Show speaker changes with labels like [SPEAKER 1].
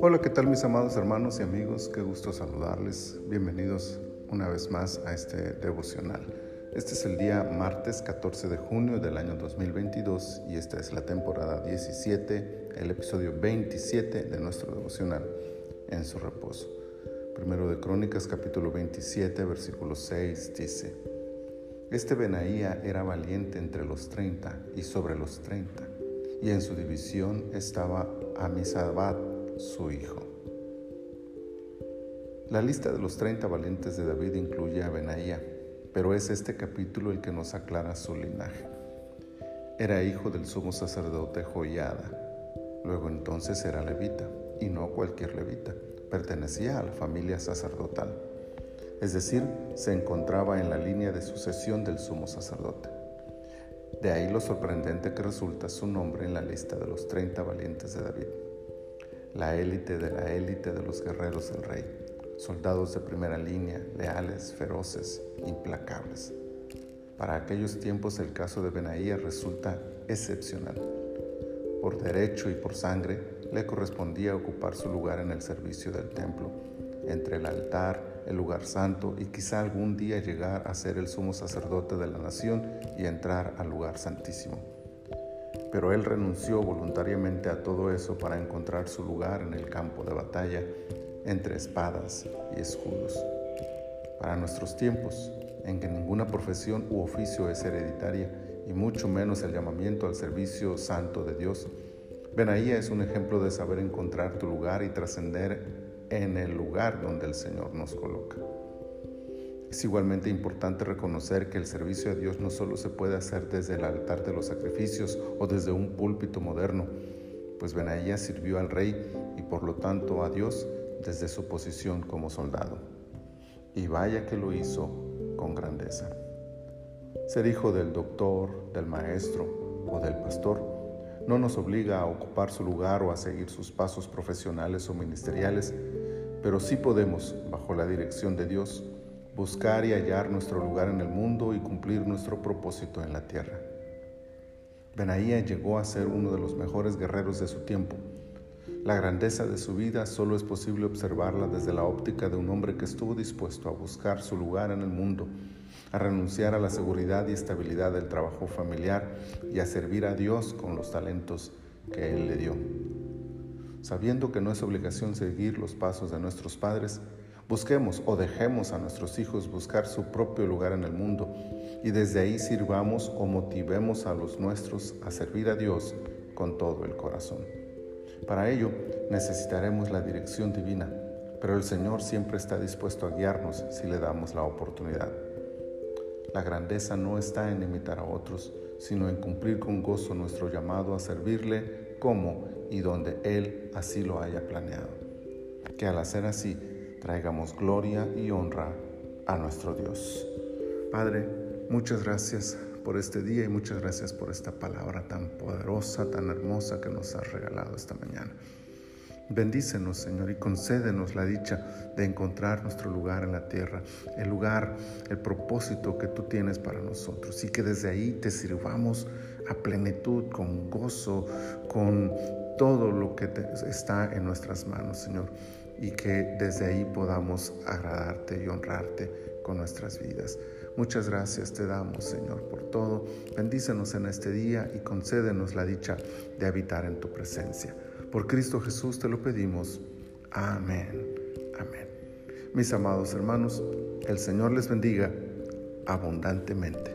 [SPEAKER 1] Hola, ¿qué tal mis amados hermanos y amigos? Qué gusto saludarles. Bienvenidos una vez más a este devocional. Este es el día martes 14 de junio del año 2022 y esta es la temporada 17, el episodio 27 de nuestro devocional en su reposo. Primero de Crónicas capítulo 27 versículo 6 dice, Este Benaía era valiente entre los 30 y sobre los 30, y en su división estaba Amisabat, su hijo. La lista de los 30 valientes de David incluye a Benaía, pero es este capítulo el que nos aclara su linaje. Era hijo del sumo sacerdote Joiada, luego entonces era levita, y no cualquier levita, pertenecía a la familia sacerdotal, es decir, se encontraba en la línea de sucesión del sumo sacerdote. De ahí lo sorprendente que resulta su nombre en la lista de los 30 valientes de David la élite de la élite de los guerreros del rey, soldados de primera línea, leales, feroces, implacables. Para aquellos tiempos el caso de Benaía resulta excepcional. Por derecho y por sangre le correspondía ocupar su lugar en el servicio del templo, entre el altar, el lugar santo y quizá algún día llegar a ser el sumo sacerdote de la nación y entrar al lugar santísimo pero él renunció voluntariamente a todo eso para encontrar su lugar en el campo de batalla entre espadas y escudos. Para nuestros tiempos, en que ninguna profesión u oficio es hereditaria y mucho menos el llamamiento al servicio santo de Dios, Benaía es un ejemplo de saber encontrar tu lugar y trascender en el lugar donde el Señor nos coloca. Es igualmente importante reconocer que el servicio a Dios no solo se puede hacer desde el altar de los sacrificios o desde un púlpito moderno, pues Benaía sirvió al rey y por lo tanto a Dios desde su posición como soldado. Y vaya que lo hizo con grandeza. Ser hijo del doctor, del maestro o del pastor no nos obliga a ocupar su lugar o a seguir sus pasos profesionales o ministeriales, pero sí podemos, bajo la dirección de Dios, buscar y hallar nuestro lugar en el mundo y cumplir nuestro propósito en la tierra. Benaía llegó a ser uno de los mejores guerreros de su tiempo. La grandeza de su vida solo es posible observarla desde la óptica de un hombre que estuvo dispuesto a buscar su lugar en el mundo, a renunciar a la seguridad y estabilidad del trabajo familiar y a servir a Dios con los talentos que Él le dio. Sabiendo que no es obligación seguir los pasos de nuestros padres, Busquemos o dejemos a nuestros hijos buscar su propio lugar en el mundo y desde ahí sirvamos o motivemos a los nuestros a servir a Dios con todo el corazón. Para ello necesitaremos la dirección divina, pero el Señor siempre está dispuesto a guiarnos si le damos la oportunidad. La grandeza no está en imitar a otros, sino en cumplir con gozo nuestro llamado a servirle como y donde Él así lo haya planeado. Que al hacer así traigamos gloria y honra a nuestro Dios. Padre, muchas gracias por este día y muchas gracias por esta palabra tan poderosa, tan hermosa que nos has regalado esta mañana. Bendícenos, Señor, y concédenos la dicha de encontrar nuestro lugar en la tierra, el lugar, el propósito que tú tienes para nosotros, y que desde ahí te sirvamos a plenitud, con gozo, con todo lo que está en nuestras manos, Señor y que desde ahí podamos agradarte y honrarte con nuestras vidas. Muchas gracias te damos, Señor, por todo. Bendícenos en este día y concédenos la dicha de habitar en tu presencia. Por Cristo Jesús te lo pedimos. Amén. Amén. Mis amados hermanos, el Señor les bendiga abundantemente.